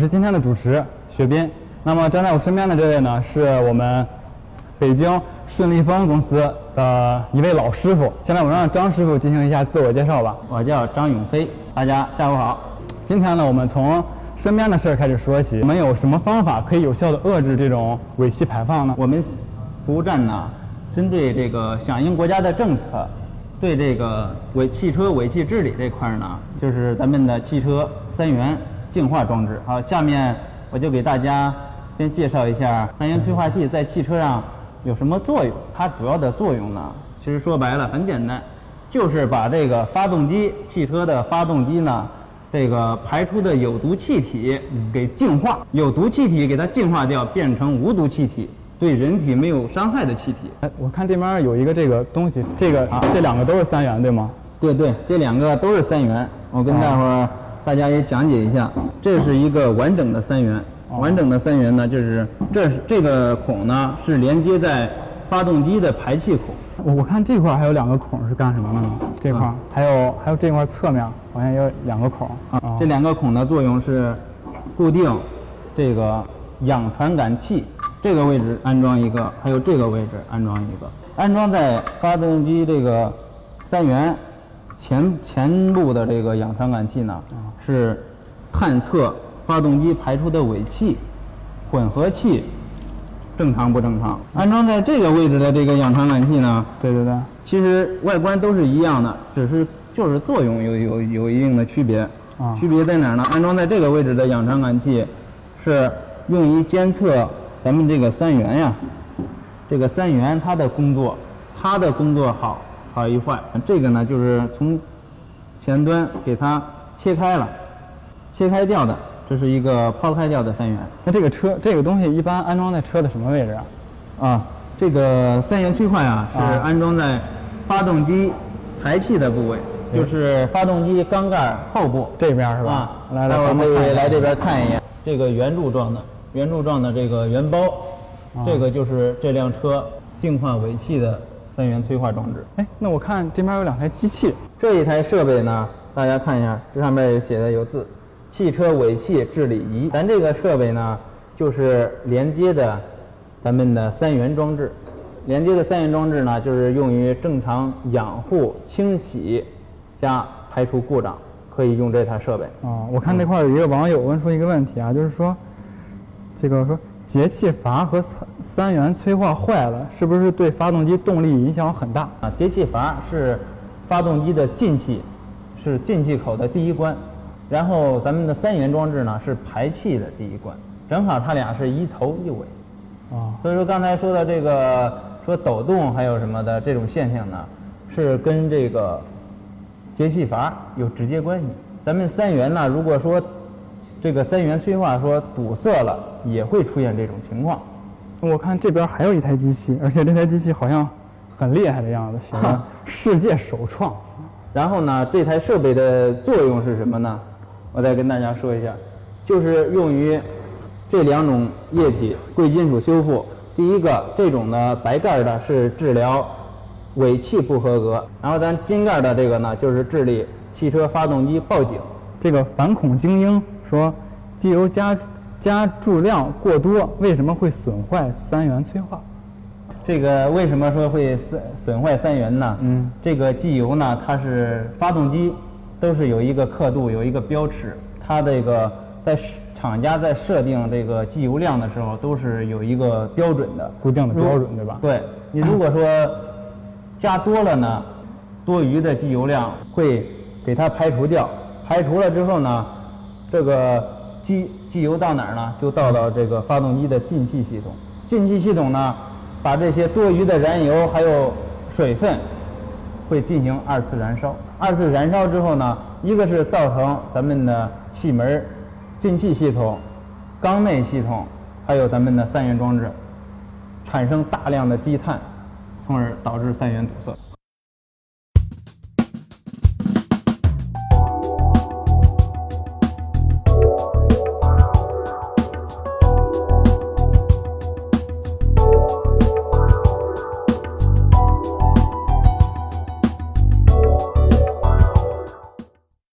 是今天的主持雪斌。那么站在我身边的这位呢，是我们北京顺利丰公司的一位老师傅。现在我让张师傅进行一下自我介绍吧。我叫张永飞，大家下午好。今天呢，我们从身边的事儿开始说起。我们有什么方法可以有效的遏制这种尾气排放呢？我们服务站呢，针对这个响应国家的政策，对这个尾汽车尾气治理这块儿呢，就是咱们的汽车三元净化装置。好，下面我就给大家先介绍一下三元催化剂在汽车上有什么作用。它主要的作用呢，其实说白了很简单，就是把这个发动机汽车的发动机呢，这个排出的有毒气体给净化，有毒气体给它净化掉，变成无毒气体，对人体没有伤害的气体。哎，我看这边有一个这个东西，这个啊这两个都是三元对吗？对对，这两个都是三元。我跟大伙儿、大家也讲解一下，这是一个完整的三元。完整的三元呢，就是这是这个孔呢是连接在发动机的排气孔。我我看这块儿还有两个孔是干什么的呢？这块儿、还有还有这块儿侧面好像有两个孔啊，这两个孔的作用是固定这个氧传感器，这个位置安装一个，还有这个位置安装一个，安装在发动机这个三元前前部的这个氧传感器呢，是探测发动机排出的尾气、混合气正常不正常。安装在这个位置的这个氧传感器呢，对对对，其实外观都是一样的，只是就是作用有有有一定的区别。啊区别在哪儿呢？安装在这个位置的氧传感器，是用于监测咱们这个三元呀，这个三元它的工作，它的工作好好与坏。这个呢，就是从前端给它切开了，切开掉的，这是一个抛开掉的三元。那这个车这个东西一般安装在车的什么位置啊？啊，这个三元催化啊是啊安装在发动机排气的部位，就是发动机缸盖后部。这边是吧？啊，来来，我们可以来这边看一眼这个圆柱状的圆柱状的这个圆包，啊这个就是这辆车净化尾气的三元催化装置。哎，那我看这边有两台机器，这一台设备呢，大家看一下，这上面写的有字，汽车尾气治理仪。咱这个设备呢，就是连接的咱们的三元装置。连接的三元装置呢，就是用于正常养护、清洗加排除故障，可以用这台设备。啊，我看这块儿有一个网友问出一个问题啊，就是说，这个说节气阀和三三元催化坏了，是不是对发动机动力影响很大？啊，节气阀是发动机的进气，是进气口的第一关，然后咱们的三元装置呢是排气的第一关，正好它俩是一头一尾。啊，所以说刚才说的这个说抖动还有什么的这种现象呢，是跟这个节气阀有直接关系。咱们三元呢，如果说这个三元催化说堵塞了，也会出现这种情况。我看这边还有一台机器，而且这台机器好像很厉害的样子，写着 世界首创。然后呢，这台设备的作用是什么呢？我再跟大家说一下，就是用于这两种液体贵金属修复。第一个，这种的白盖的是治疗尾气不合格，然后咱金盖的这个呢，就是治理汽车发动机报警。这个反恐精英说，机油加加注量过多，为什么会损坏三元催化？这个为什么说会损损坏三元呢？嗯，这个机油呢，它是发动机都是有一个刻度，有一个标尺，它这个在设厂家在设定这个机油量的时候，都是有一个标准的固定的标准对吧？对你如果说加多了呢，多余的机油量会给它排除掉，排除了之后呢，这个机机油到哪儿呢？就到到这个发动机的进气系统。进气系统呢，把这些多余的燃油还有水分会进行二次燃烧。二次燃烧之后呢，一个是造成咱们的气门、进气系统、缸内系统，还有咱们的三元装置产生大量的积碳，从而导致三元堵塞。